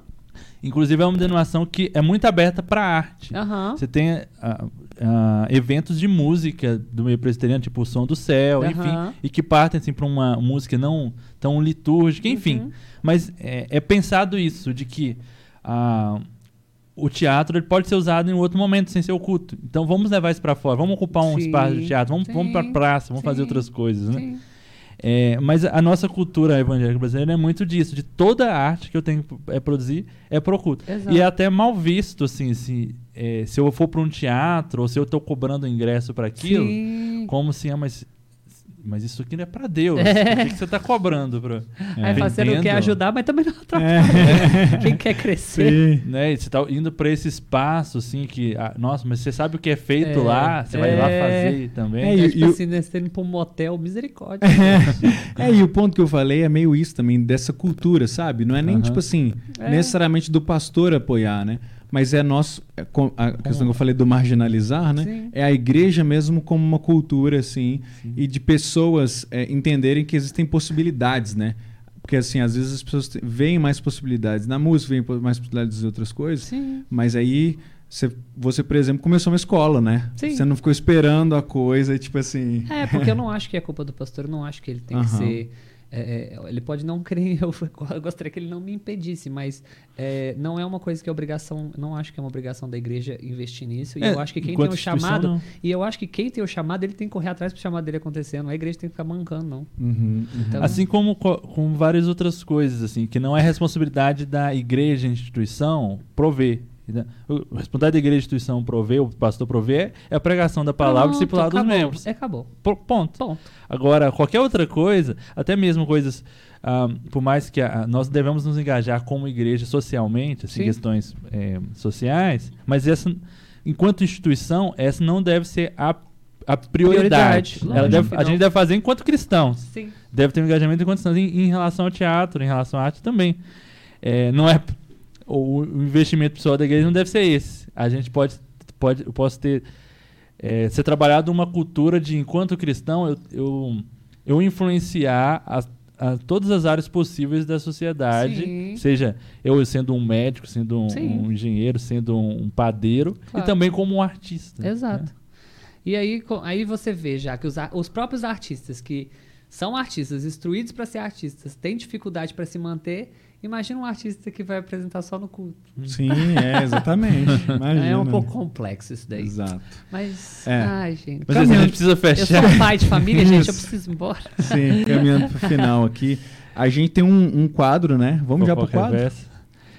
Inclusive, é uma denominação que é muito aberta para arte. Você tem ah, ah, eventos de música do meio presbiteriano, tipo o Som do Céu, Aham. enfim, e que partem assim, para uma música não tão litúrgica, enfim. Uhum. Mas é, é pensado isso, de que ah, o teatro ele pode ser usado em outro momento, sem ser o culto. Então vamos levar isso para fora, vamos ocupar um Sim, espaço de teatro, vamos, vamos para praça, vamos fazer sim, outras coisas, né? É, mas a nossa cultura evangélica brasileira é muito disso, de toda a arte que eu tenho que é, produzir é pro culto. Exato. E é até mal visto, assim, se, é, se eu for para um teatro ou se eu estou cobrando ingresso para aquilo, Sim. como assim, ah, mas, mas isso aqui não é para Deus. É. Por que, que você está cobrando? Pra... Aí fala, você não quer ajudar, mas também não atrapalha. É. Quem quer crescer. Sim. Né? E você tá indo para esse espaço, assim, que, ah, nossa, mas você sabe o que é feito É, lá, você vai lá é. fazer também. É, É, e- tipo e assim, né, você tá indo pra um motel, misericórdia. É, e o ponto que eu falei é meio isso também, dessa cultura, sabe? Não é nem, Aham. tipo assim, É. necessariamente do pastor apoiar, né? Mas é nosso. é a questão que eu falei do marginalizar, né? Sim. É a igreja mesmo como uma cultura, assim, e de pessoas é, entenderem que existem possibilidades, né? Porque, assim, às vezes as pessoas veem mais possibilidades na música, veem mais possibilidades em outras coisas, Sim. mas aí você, você, por exemplo, começou uma escola, né? Sim. Você não ficou esperando a coisa, tipo assim. É, porque eu não acho que é culpa do pastor, eu não acho que ele tem que Aham. ser. É, é, ele pode não querer, eu, gostaria que ele não me impedisse, mas é, não é uma coisa que é obrigação, não acho que é uma obrigação da igreja investir nisso. E É, eu acho que quem tem o chamado, não. e eu acho que quem tem o chamado, ele tem que correr atrás pro chamado dele acontecendo. A igreja tem que ficar mancando, não. Uhum, uhum. Então- Assim como co- com várias outras coisas, assim, que não é responsabilidade da igreja, instituição, prover. Né? Responsabilidade da igreja, instituição, prover, o pastor prover, é a pregação da palavra e Pronto, discipulado dos acabou. membros. É, acabou. Pro- Ponto. Ponto. Agora, qualquer outra coisa, até mesmo coisas, ah, por mais que a- nós devemos nos engajar como igreja socialmente, assim, Sim. questões eh, sociais, mas essa, enquanto instituição, essa não deve ser a, a prioridade. Prioridade, Ela deve- a gente deve fazer enquanto cristãos Sim. deve ter um engajamento enquanto estamos em, em relação ao teatro, em relação à arte também. É, não é o, o investimento pessoal da igreja não deve ser esse. A gente pode, pode eu posso ter é, ser trabalhado uma cultura de enquanto cristão eu, eu, eu influenciar as- a todas as áreas possíveis da sociedade, Sim. seja eu sendo um médico, sendo um, um engenheiro, sendo um, padeiro e Claro. também como um artista. Exato. né? E aí, aí você vê já que os, os próprios artistas que são artistas, instruídos para ser artistas, têm dificuldade para se manter. Imagina um artista que vai apresentar só no culto. Sim, é, exatamente. Imagina. é um pouco complexo isso daí. Exato. Mas, É. ai, gente. Mas assim, a gente precisa Eu fechar. sou pai de família, gente, eu preciso ir embora. Sim, caminhando pro final aqui. A gente tem um, um quadro, né? Vamos já pro Fofoca quadro?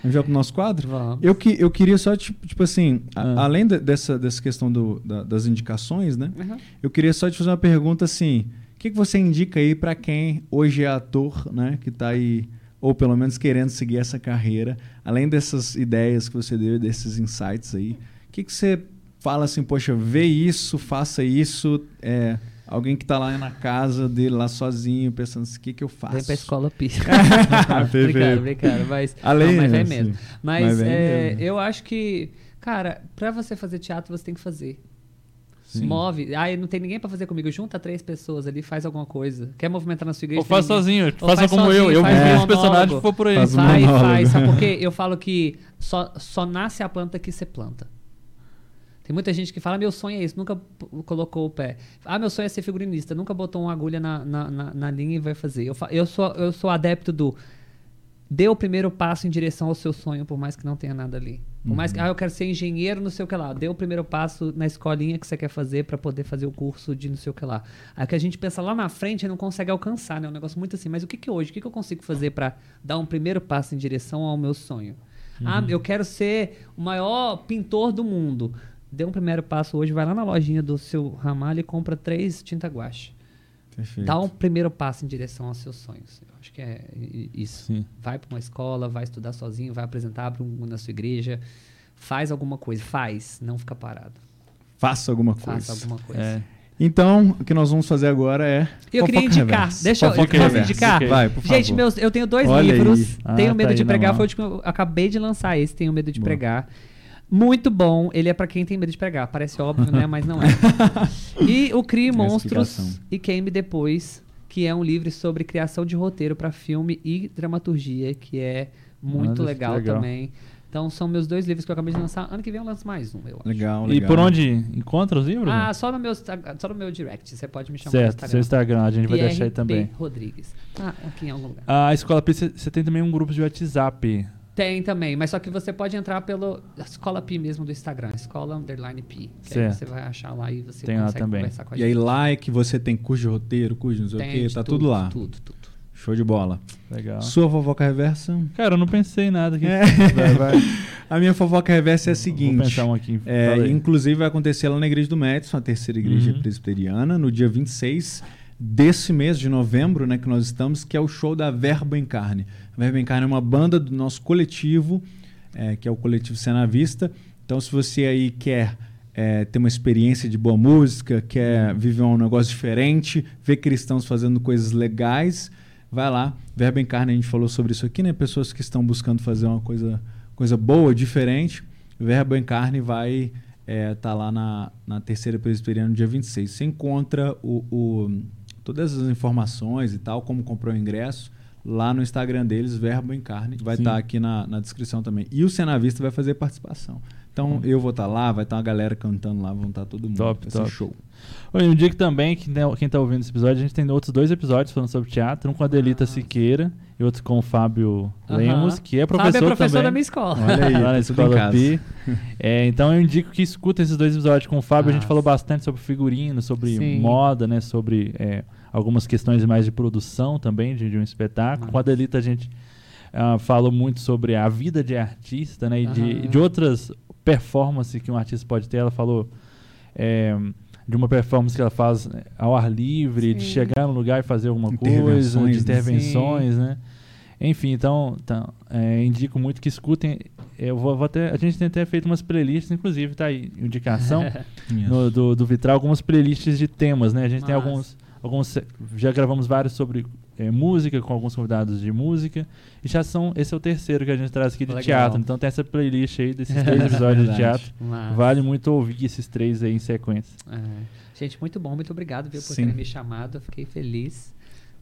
Vamos já pro nosso quadro? Vamos. Eu, que, eu queria só, tipo, tipo assim, a- Ah. além da- dessa, dessa questão do, da- das indicações, né? Uhum. Eu queria só te fazer uma pergunta assim: o que, que você indica aí para quem hoje é ator, né? Que tá aí, ou pelo menos querendo seguir essa carreira, além dessas ideias que você deu, desses insights aí, o que, que você fala assim, poxa, vê isso, faça isso, é, alguém que tá lá na casa dele, lá sozinho, pensando assim, o que, que eu faço? Vem pra escola pisa. Perfeito. brincaram, brincaram, mas, Além, não, mas vem mesmo. assim, Mas, mas vem é, mesmo. eu acho que, cara, pra você fazer teatro, você tem que fazer. Sim. Move. Ah, não tem ninguém pra fazer comigo. Junta três pessoas ali, faz alguma coisa. Quer movimentar na sua igreja? Ou faz sozinho, Ou faça faz como sozinho, eu. Eu faz vi um os monólogo. personagens que for por aí. Faz um monólogo. faz. Sabe por quê? Eu falo que só, só nasce a planta que você planta. Tem muita gente que fala, meu sonho é isso, nunca colocou o pé. Ah, meu sonho é ser figurinista, nunca botou uma agulha na, na, na, na linha e vai fazer. Eu, fa- eu, sou, eu sou adepto do dê o primeiro passo em direção ao seu sonho, por mais que não tenha nada ali. Por mais que, ah, eu quero ser engenheiro, não sei o que lá. Dê o primeiro passo na escolinha que você quer fazer para poder fazer o curso de não sei o que lá. Aí que a gente pensa lá na frente e não consegue alcançar, né? É um negócio muito assim. Mas o que que hoje, o que que eu consigo fazer para dar um primeiro passo em direção ao meu sonho? Ah, eu quero ser o maior pintor do mundo. Dê um primeiro passo hoje, vai lá na lojinha do seu ramalho e compra três tinta guache. Perfeito. Dá um primeiro passo em direção aos seus sonhos. Acho que é isso. Sim. Vai para uma escola, vai estudar sozinho, vai apresentar abre um na sua igreja. Faz alguma coisa. Faz, não fica parado. Faça alguma coisa. Faça alguma coisa. É. Então, o que nós vamos fazer agora é. Eu queria indicar. reversa. Deixa eu- Fofoca eu indicar? Ok. Vai, por favor. Gente, meus, eu tenho dois Olha livros. Ah, tenho tá medo aí de pregar. Foi o último, eu acabei de lançar esse, Tenho medo de Boa. pregar. Muito bom. Ele é pra quem tem medo de pregar. Parece óbvio, né? Mas não é. E o Crie Monstros e Queime Depois, que é um livro sobre criação de roteiro pra filme e dramaturgia, que é muito Olha, legal, legal. também. Então são meus dois livros que eu acabei de lançar. Ano que vem eu lanço mais um, eu acho. Legal, E legal. por onde encontra os livros? Ah, só no, meu, só no meu direct. Você pode me chamar certo, seu Instagram, a gente vai deixar aí também. Rodrigues. Ah, aqui em algum lugar. A Escola você tem também um grupo de WhatsApp. Tem também, mas só que você pode entrar pelo Escola Pi mesmo do Instagram, Escola Underline Pi. Que aí você vai achar lá e você Tem lá consegue também. conversar com a E aí gente. lá é que você tem curso de roteiro, curso de não sei o quê, tá tudo, lá. Tudo, tudo. Show de bola. Legal. Sua fofoca reversa? Cara, eu não pensei em nada aqui. É. Vai, vai. A minha fofoca reversa é a Vou seguinte. pensar um aqui. É, aí. inclusive vai acontecer lá na igreja do Madison, a terceira igreja Uhum. presbiteriana, no dia 26 desse mês de novembro, né, que nós estamos, que é o show da Verbo em Carne. A Verbo em Carne é uma banda do nosso coletivo, é, que é o coletivo Cena Vista. Então, se você aí quer é, ter uma experiência de boa música, quer viver um negócio diferente, ver cristãos fazendo coisas legais, vai lá. Verbo em Carne, a gente falou sobre isso aqui, né? Pessoas que estão buscando fazer uma coisa, coisa boa, diferente. Verbo em Carne vai estar lá na, na terceira presbiteriana dia 26. Você encontra o, o- todas as informações e tal, como comprou o ingresso, lá no Instagram deles, Verbo em Carne. Vai estar aqui na, na descrição também. E o Cena Vista vai fazer participação. Então eu vou estar lá, vai estar uma galera cantando lá, vão estar todo mundo. Top, vai ser top. show. Oi, um dia que também, que, né, quem tá ouvindo esse episódio, a gente tem outros dois episódios falando sobre teatro, um com a Delita Ah. Siqueira e outro com o Fábio Aham. Lemos, que é professor, Fábio é professor também. da minha escola. Olha aí, lá na tá Escola. Pi. É, então eu indico que escuta esses dois episódios com o Fábio. A gente Nossa. falou bastante sobre figurino, sobre Sim. moda, né? Sobre é, algumas questões mais de produção também de, de um espetáculo. Com a. Delita a gente ah, falou muito sobre a vida de artista, né? E de, de outras performances que um artista pode ter. Ela falou é, de uma performance que ela faz né, ao ar livre, de Sim. chegar no lugar e fazer alguma coisa, Intervenções, de né? intervenções, né? Enfim, então, então, é, indico muito que escutem. Eu vou, vou até, a gente tem até feito umas playlists, inclusive, tá aí, indicação no- do, do Vitral, algumas playlists de temas, né? A gente tem Massa. alguns, alguns, já gravamos vários sobre é, música, com alguns convidados de música, e já são, esse é o terceiro que a gente traz aqui de Legal. teatro, então tem essa playlist aí desses três episódios de teatro. Mas- Vale muito ouvir esses três aí em sequência. É. Gente, muito bom, muito obrigado viu, por Sim. terem me chamado. Eu fiquei feliz.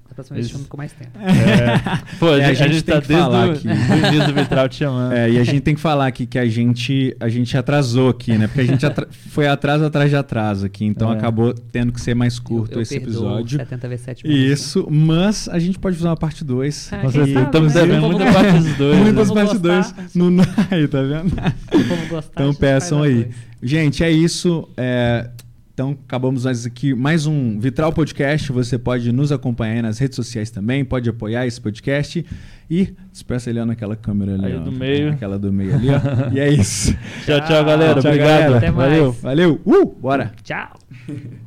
Da próxima vez Esse- chamo com mais tempo. É, pô, a, É, a gente, a gente tá que desde falar aqui. do início do Vitral te chamando. É, e a gente tem que falar aqui que a gente, a gente atrasou aqui, né? Porque a gente atra- foi atraso atrás de atraso aqui, então É. acabou tendo que ser mais curto eu, eu esse episódio. 70 vezes 7 minutos. Isso, mas a gente pode fazer uma parte 2. Ah, Estamos né? devendo O povo muita gosta. parte dos dois. Muitas né? partes 2 Gostar. no aí, tá vendo? A Então gente peçam a aí. Gente, é isso. é, Então acabamos mais aqui mais um Vitral Podcast. Você pode nos acompanhar aí nas redes sociais também, pode apoiar esse podcast. E despeça ele naquela câmera ali. Aí ó, do meio. Aquela do meio ali, ó. E é isso. Tchau, tchau, galera. Tchau, Obrigado. galera. Até mais. Valeu. Valeu. Uh, bora. Tchau.